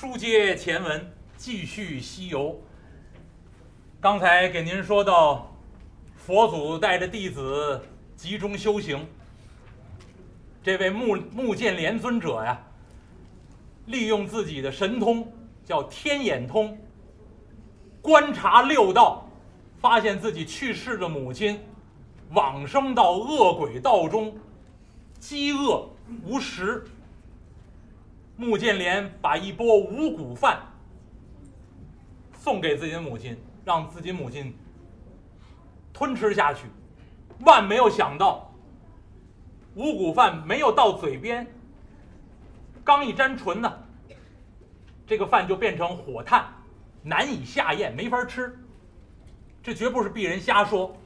书接前文，继续西游。刚才给您说到，佛祖带着弟子集中修行。这位目目犍连尊者呀，利用自己的神通，叫天眼通，观察六道，发现自己去世的母亲往生到恶鬼道中，饥饿无食。穆建连把一钵五谷饭送给自己的母亲，让自己母亲吞吃下去。万没有想到，五谷饭没有到嘴边，刚一沾唇呢，这个饭就变成火炭，难以下咽，没法吃。这绝不是鄙人瞎说。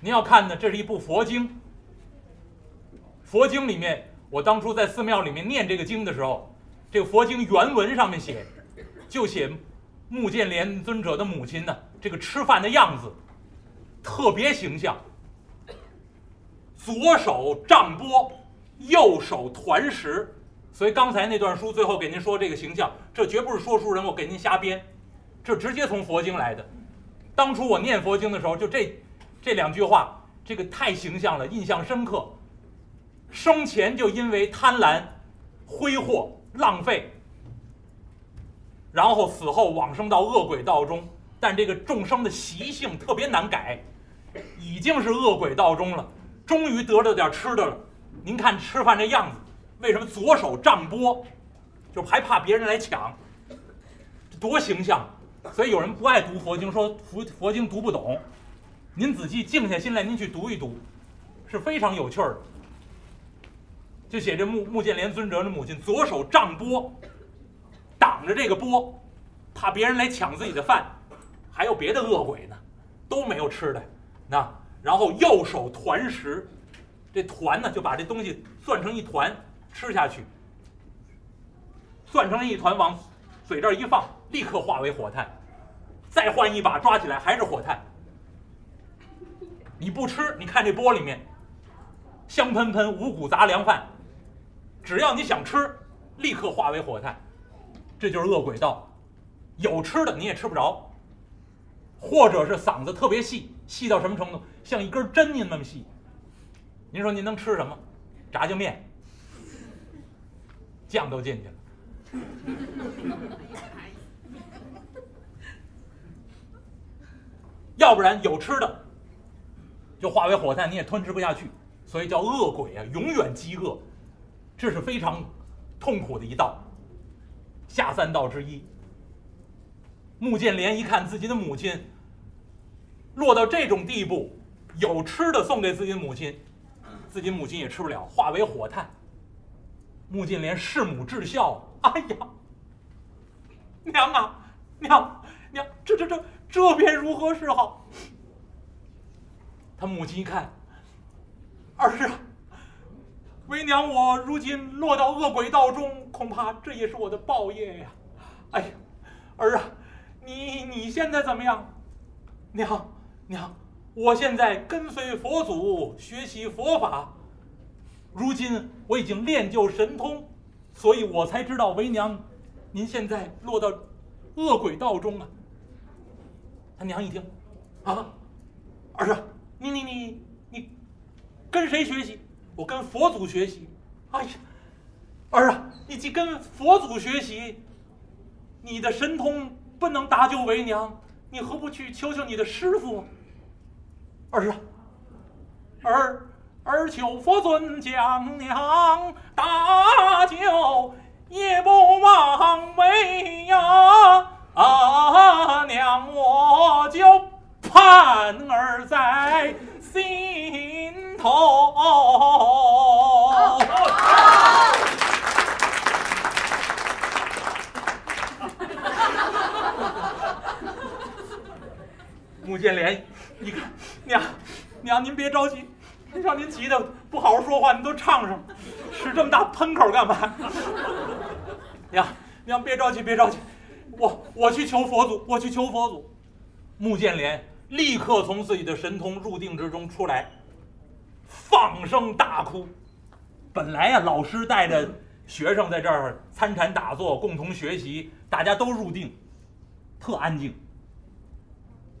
您要看呢，这是一部佛经，佛经里面。我当初在寺庙里面念这个经的时候，这个佛经原文上面写，就写目犍连尊者的母亲呢，这个吃饭的样子特别形象，左手杖钵，右手团食。所以刚才那段书最后给您说这个形象，这绝不是说书人我给您瞎编，这直接从佛经来的。当初我念佛经的时候，就这这两句话，这个太形象了，印象深刻。生前就因为贪婪、挥霍、浪费，然后死后往生到恶鬼道中。但这个众生的习性特别难改，已经是恶鬼道中了，终于得了点吃的了。您看吃饭这样子，为什么左手杖钵，就还怕别人来抢？多形象！所以有人不爱读佛经，说佛佛经读不懂。您仔细静下心来，您去读一读，是非常有趣的。就写这穆穆建连尊者的母亲左手杖钵，挡着这个钵，怕别人来抢自己的饭，还有别的恶鬼呢，都没有吃的，那然后右手团食，这团呢就把这东西攥成一团吃下去，攥成一团往嘴这儿一放，立刻化为火炭，再换一把抓起来还是火炭，你不吃，你看这钵里面香喷喷五谷杂粮饭。只要你想吃，立刻化为火炭，这就是饿鬼道。有吃的你也吃不着，或者是嗓子特别细，细到什么程度？像一根针您那么细。您说您能吃什么？炸酱面，酱都进去了。要不然有吃的，就化为火炭，你也吞吃不下去。所以叫饿鬼啊，永远饥饿。这是非常痛苦的一道，下三道之一。穆建连一看自己的母亲落到这种地步，有吃的送给自己的母亲，自己母亲也吃不了，化为火炭。穆建连弑母至孝，哎呀，娘啊，娘娘，这这这这便如何是好？他母亲一看，儿啊。为娘，我如今落到恶鬼道中，恐怕这也是我的报业呀！哎呀，儿啊，你你现在怎么样？娘娘，我现在跟随佛祖学习佛法，如今我已经练就神通，所以我才知道为娘，您现在落到恶鬼道中啊！他娘一听，啊，儿啊，你你你你跟谁学习？我跟佛祖学习，哎呀，儿啊，你既跟佛祖学习，你的神通不能搭救为娘，你何不去求求你的师傅？儿啊，儿儿求佛尊将娘搭救，也不枉别着急，我我去求佛祖，我去求佛祖。穆建莲立刻从自己的神通入定之中出来。放声大哭，本来呀，老师带着学生在这儿参禅打坐，共同学习，大家都入定，特安静。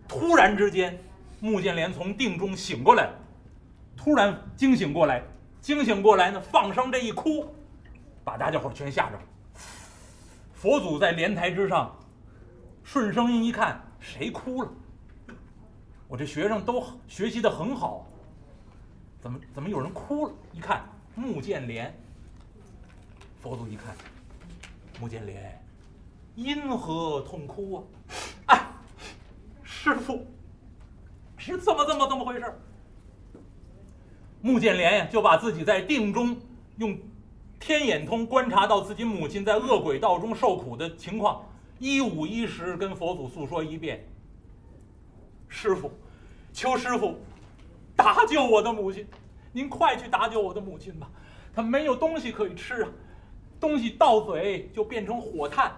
突然之间，穆建莲从定中醒过来，突然惊醒过来，惊醒过来呢，放声这一哭，把大家伙全吓着了。佛祖在莲台之上，顺声音一看，谁哭了？我这学生都学习的很好，怎么怎么有人哭了？一看穆建连，佛祖一看，穆建连，因何痛哭啊？哎，师傅，是怎么怎么怎么回事？穆建连呀，就把自己在定中用天眼通观察到自己母亲在恶鬼道中受苦的情况，一五一十跟佛祖诉说一遍。师傅，求师傅搭救我的母亲，您快去搭救我的母亲吧，她没有东西可以吃啊，东西到嘴就变成火炭。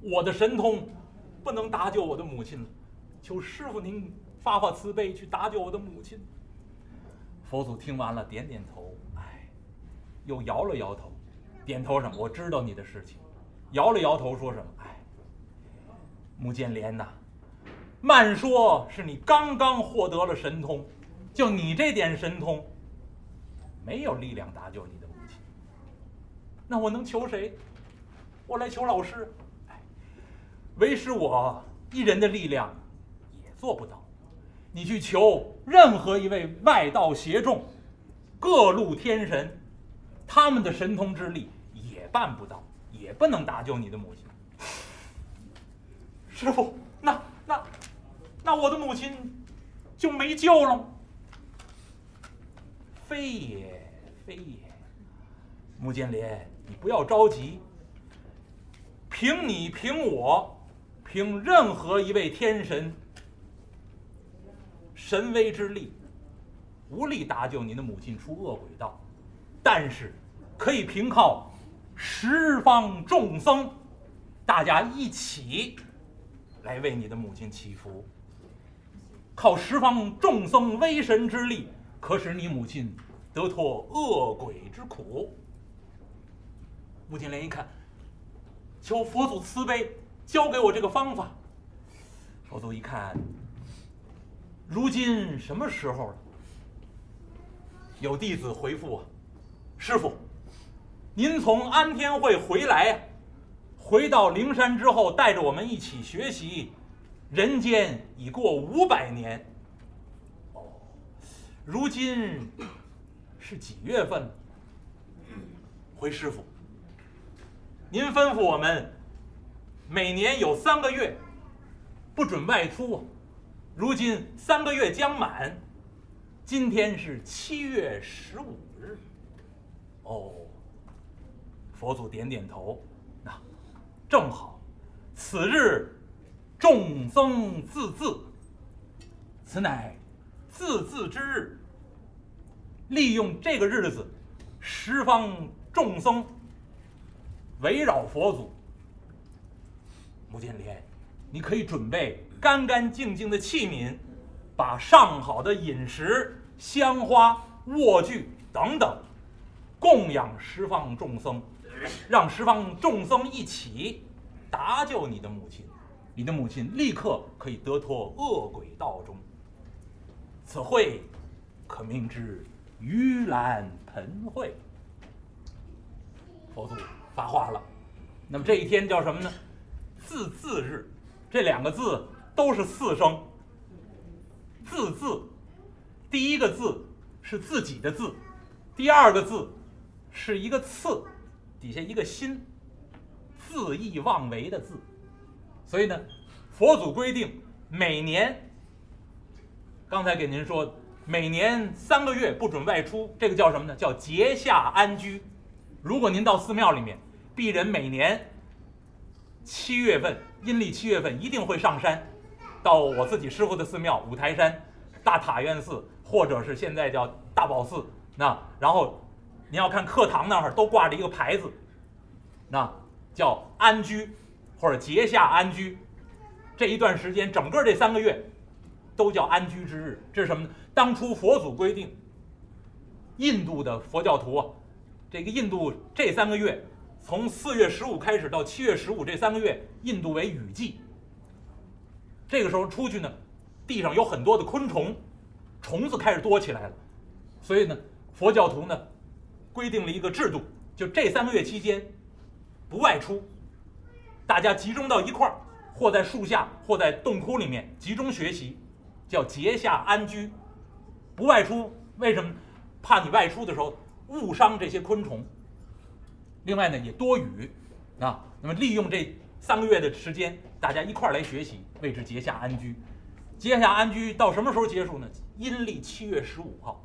我的神通不能搭救我的母亲了，求师傅您发发慈悲去搭救我的母亲。佛祖听完了，点点头，哎，又摇了摇头，点头什么？我知道你的事情，摇了摇头说什么？哎，穆建连呐。慢说是你刚刚获得了神通，就你这点神通，没有力量搭救你的母亲。那我能求谁？我来求老师。哎，为师我一人的力量也做不到。你去求任何一位外道邪众，各路天神，他们的神通之力也办不到，也不能搭救你的母亲。师傅，那那。那我的母亲就没救了？非也，非也。穆建林，你不要着急。凭你，凭我，凭任何一位天神神威之力，无力搭救你的母亲出恶鬼道，但是可以凭靠十方众僧，大家一起来为你的母亲祈福。靠十方众僧威神之力，可使你母亲得脱恶鬼之苦。穆金莲一看，求佛祖慈悲，教给我这个方法。佛祖一看，如今什么时候了？有弟子回复我：“师傅，您从安天会回来呀，回到灵山之后，带着我们一起学习。”人间已过五百年，哦，如今是几月份？回师傅，您吩咐我们每年有三个月不准外出。如今三个月将满，今天是七月十五日。哦，佛祖点点头，那正好，此日。众僧自恣，此乃自恣之日。利用这个日子，十方众僧围绕佛祖。穆建连，你可以准备干干净净的器皿，把上好的饮食、香花、卧具等等供养十方众僧，让十方众僧一起搭救你的母亲。你的母亲立刻可以得脱恶鬼道中。此会可名之盂兰盆会。佛祖发话了，那么这一天叫什么呢？自字日，这两个字都是四声。自字，第一个字是自己的字，第二个字是一个次，底下一个心，恣意妄为的字。所以呢，佛祖规定每年，刚才给您说，每年三个月不准外出，这个叫什么呢？叫节下安居。如果您到寺庙里面，鄙人每年七月份，阴历七月份一定会上山，到我自己师傅的寺庙五台山大塔院寺，或者是现在叫大宝寺。那然后您要看课堂那儿都挂着一个牌子，那叫安居。或者节下安居，这一段时间，整个这三个月，都叫安居之日。这是什么呢？当初佛祖规定，印度的佛教徒啊，这个印度这三个月，从四月十五开始到七月十五这三个月，印度为雨季。这个时候出去呢，地上有很多的昆虫，虫子开始多起来了，所以呢，佛教徒呢，规定了一个制度，就这三个月期间，不外出，大家集中到一块儿，或在树下，或在洞窟里面集中学习，叫节下安居，不外出。为什么？怕你外出的时候误伤这些昆虫。另外呢，也多雨，啊，那么利用这三个月的时间，大家一块儿来学习，为之节下安居。节下安居到什么时候结束呢？阴历七月十五号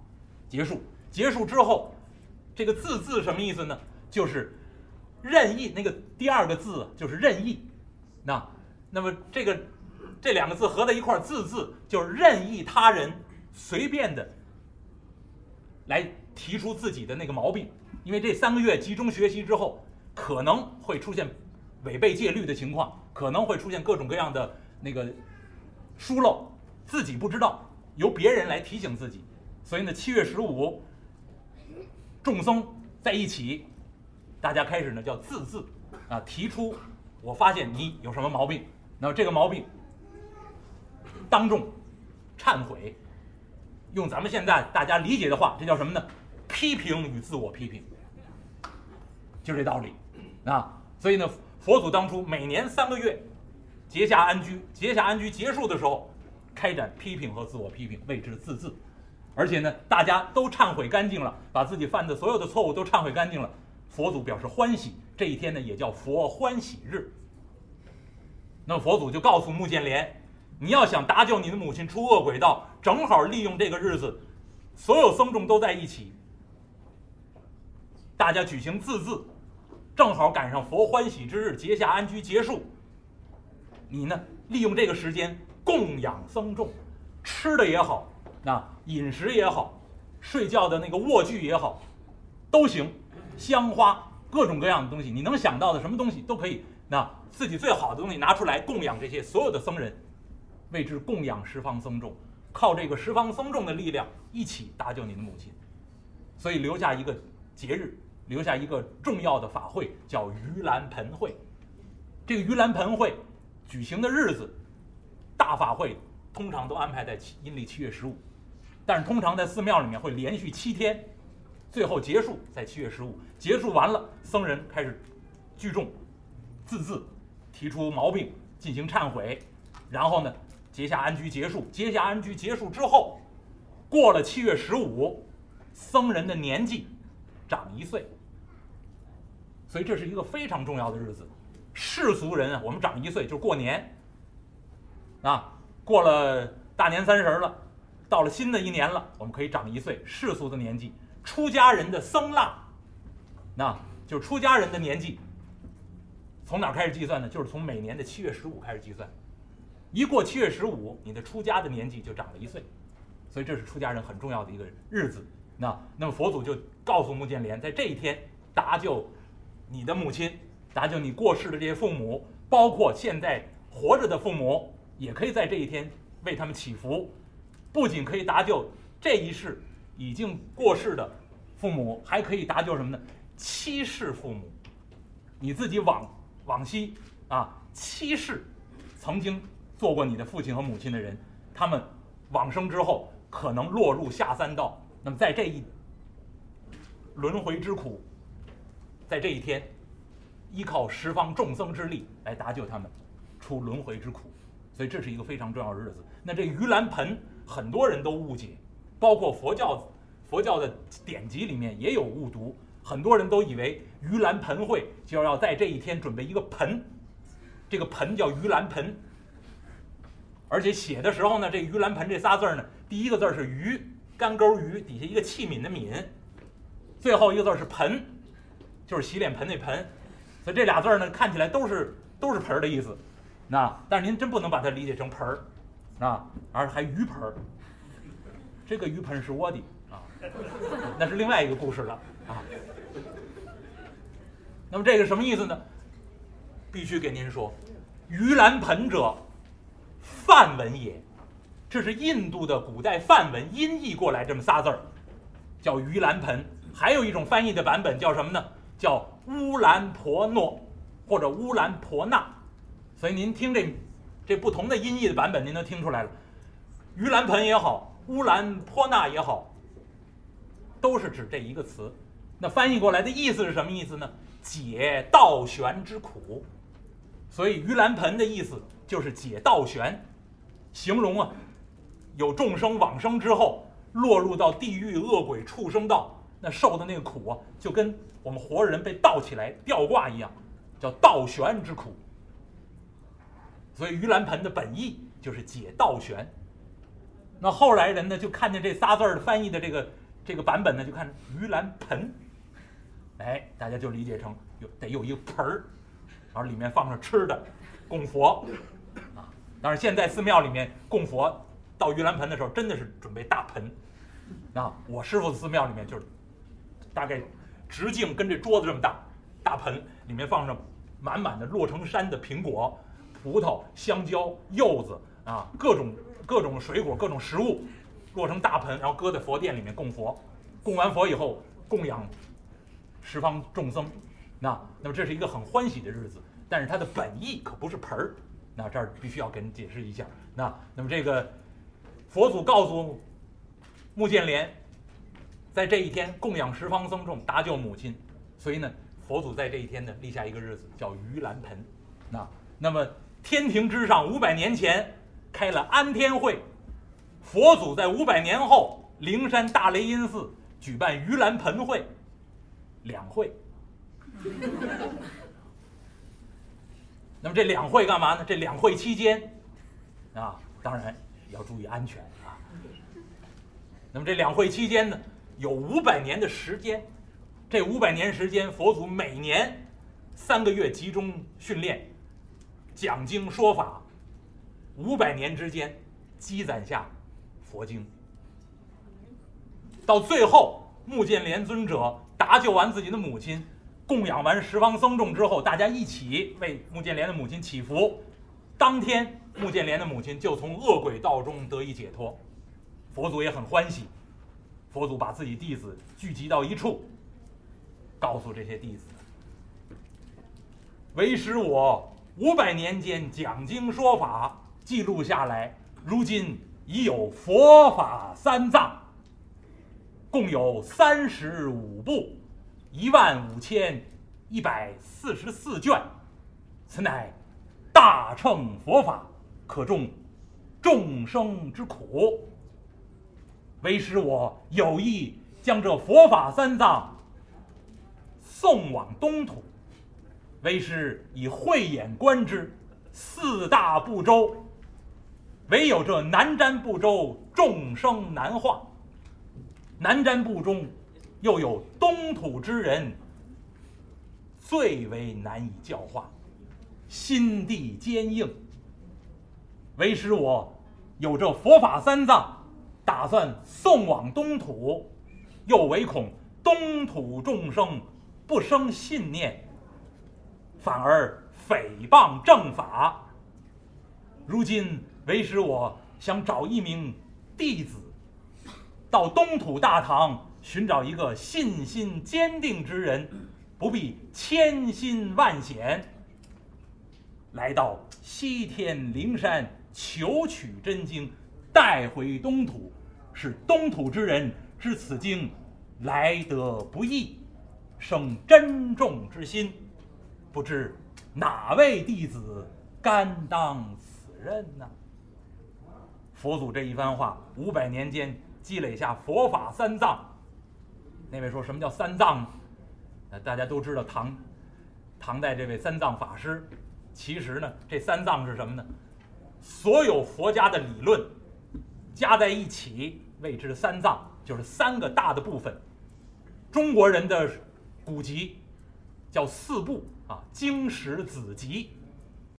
结束。结束之后，这个字字什么意思呢？就是任意那个第二个字就是任意。那那么这个这两个字合在一块，字字就是任意他人随便的。来提出自己的那个毛病，因为这三个月集中学习之后，可能会出现违背戒律的情况，可能会出现各种各样的那个疏漏，自己不知道，由别人来提醒自己。所以呢，七月十五，众僧在一起，大家开始呢叫自字啊，提出我发现你有什么毛病，那么这个毛病当众忏悔。用咱们现在大家理解的话，这叫什么呢？批评与自我批评，就这道理啊。所以呢，佛祖当初每年三个月结下安居，结下安居结束的时候，开展批评和自我批评，谓之自字。而且呢，大家都忏悔干净了，把自己犯的所有的错误都忏悔干净了，佛祖表示欢喜。这一天呢，也叫佛欢喜日。那佛祖就告诉目犍连。你要想搭救你的母亲出恶鬼道，正好利用这个日子，所有僧众都在一起，大家举行自字，正好赶上佛欢喜之日，结下安居结束。你呢，利用这个时间供养僧众，吃的也好，那饮食也好，睡觉的那个卧具也好，都行，香花各种各样的东西，你能想到的什么东西都可以，那自己最好的东西拿出来供养这些所有的僧人。为之供养十方僧众，靠这个十方僧众的力量一起搭救你的母亲，所以留下一个节日，留下一个重要的法会，叫盂兰盆会。这个盂兰盆会举行的日子，大法会通常都安排在七阴历七月十五，但是通常在寺庙里面会连续七天，最后结束在七月十五。结束完了，僧人开始聚众，自字提出毛病，进行忏悔，然后呢。结下安居结束，结下安居结束之后，过了七月十五，僧人的年纪长一岁，所以这是一个非常重要的日子。世俗人啊，我们长一岁就过年，啊，过了大年三十了，到了新的一年了，我们可以长一岁。世俗的年纪，出家人的僧腊，那就出家人的年纪，从哪开始计算呢？就是从每年的七月十五开始计算。一过七月十五，你的出家的年纪就长了一岁，所以这是出家人很重要的一个日子。那那么佛祖就告诉目犍连，在这一天搭救你的母亲，搭救你过世的这些父母，包括现在活着的父母，也可以在这一天为他们祈福。不仅可以搭救这一世已经过世的父母，还可以搭救什么呢？七世父母，你自己往往昔啊七世曾经。做过你的父亲和母亲的人，他们往生之后可能落入下三道。那么在这一轮回之苦，在这一天，依靠十方众僧之力来搭救他们出轮回之苦，所以这是一个非常重要的日子。那这盂兰盆很多人都误解，包括佛教佛教的典籍里面也有误读，很多人都以为盂兰盆会就要在这一天准备一个盆，这个盆叫盂兰盆。而且写的时候呢，这盂兰盆这仨字呢，第一个字是盂，干沟盂，底下一个器皿的皿，最后一个字是盆，就是洗脸盆那盆，所以这俩字呢，看起来都是都是盆的意思，那但是您真不能把它理解成盆儿，啊，而还鱼盆儿，这个鱼盆是我的啊，那是另外一个故事了啊。那么这个什么意思呢？必须给您说，盂兰盆者。梵文也，这是印度的古代梵文音译过来这么仨字儿，叫盂兰盆。还有一种翻译的版本叫什么呢？叫乌兰婆诺或者乌兰婆纳。所以您听这这不同的音译的版本，您都听出来了。盂兰盆也好，乌兰婆纳也好，都是指这一个词。那翻译过来的意思是什么意思呢？解倒悬之苦。所以盂兰盆的意思就是解倒悬，形容啊，有众生往生之后落入到地狱、恶鬼、畜生道，那受的那个苦啊，就跟我们活人被倒起来吊挂一样，叫倒悬之苦。所以盂兰盆的本意就是解倒悬。那后来人呢，就看见这仨字儿翻译的这个这个版本呢，就看盂兰盆，哎，大家就理解成有得有一个盆儿。然后里面放着吃的，供佛，啊，当然现在寺庙里面供佛，到盂兰盆的时候，真的是准备大盆，啊，我师傅的寺庙里面就是，大概直径跟这桌子这么大，大盆里面放着满满的落成山的苹果、葡萄、香蕉、柚子啊，各种各种水果、各种食物，落成大盆，然后搁在佛殿里面供佛，供完佛以后供养十方众生。那那么这是一个很欢喜的日子，但是它的本意可不是盆儿。那这儿必须要给你解释一下。那那么这个佛祖告诉穆建连，在这一天供养十方僧众，搭救母亲，所以呢，佛祖在这一天呢立下一个日子叫盂兰盆。那那么天庭之上五百年前开了安天会，佛祖在五百年后灵山大雷音寺举办盂兰盆会，两会。那么这两会干嘛呢？这两会期间，啊，当然要注意安全啊。那么这两会期间呢，有五百年的时间，这五百年时间，佛祖每年三个月集中训练，讲经说法，五百年之间积攒下佛经，到最后目犍连尊者搭救完自己的母亲。供养完十方僧众之后，大家一起为穆建连的母亲祈福。当天，穆建连的母亲就从恶鬼道中得以解脱，佛祖也很欢喜。佛祖把自己弟子聚集到一处，告诉这些弟子：“为师我五百年间讲经说法记录下来，如今已有佛法三藏，共有三十五部。”一万五千一百四十四卷，此乃大乘佛法，可众众生之苦。为师我有意将这佛法三藏送往东土，为师以慧眼观之，四大部洲，唯有这南瞻部洲众生难化，南瞻部中。又有东土之人，最为难以教化，心地坚硬。为师我有这佛法三藏，打算送往东土，又唯恐东土众生不生信念，反而诽谤正法。如今为师我想找一名弟子，到东土大唐。寻找一个信心坚定之人，不必千辛万险，来到西天灵山求取真经，带回东土，使东土之人知此经来得不易，生珍重之心。不知哪位弟子甘当此任呢？佛祖这一番话，五百年间积累下佛法三藏。那位说什么叫三藏？呃，大家都知道唐，唐代这位三藏法师，其实呢，这三藏是什么呢？所有佛家的理论加在一起谓之三藏，就是三个大的部分。中国人的古籍叫四部啊，经史子集。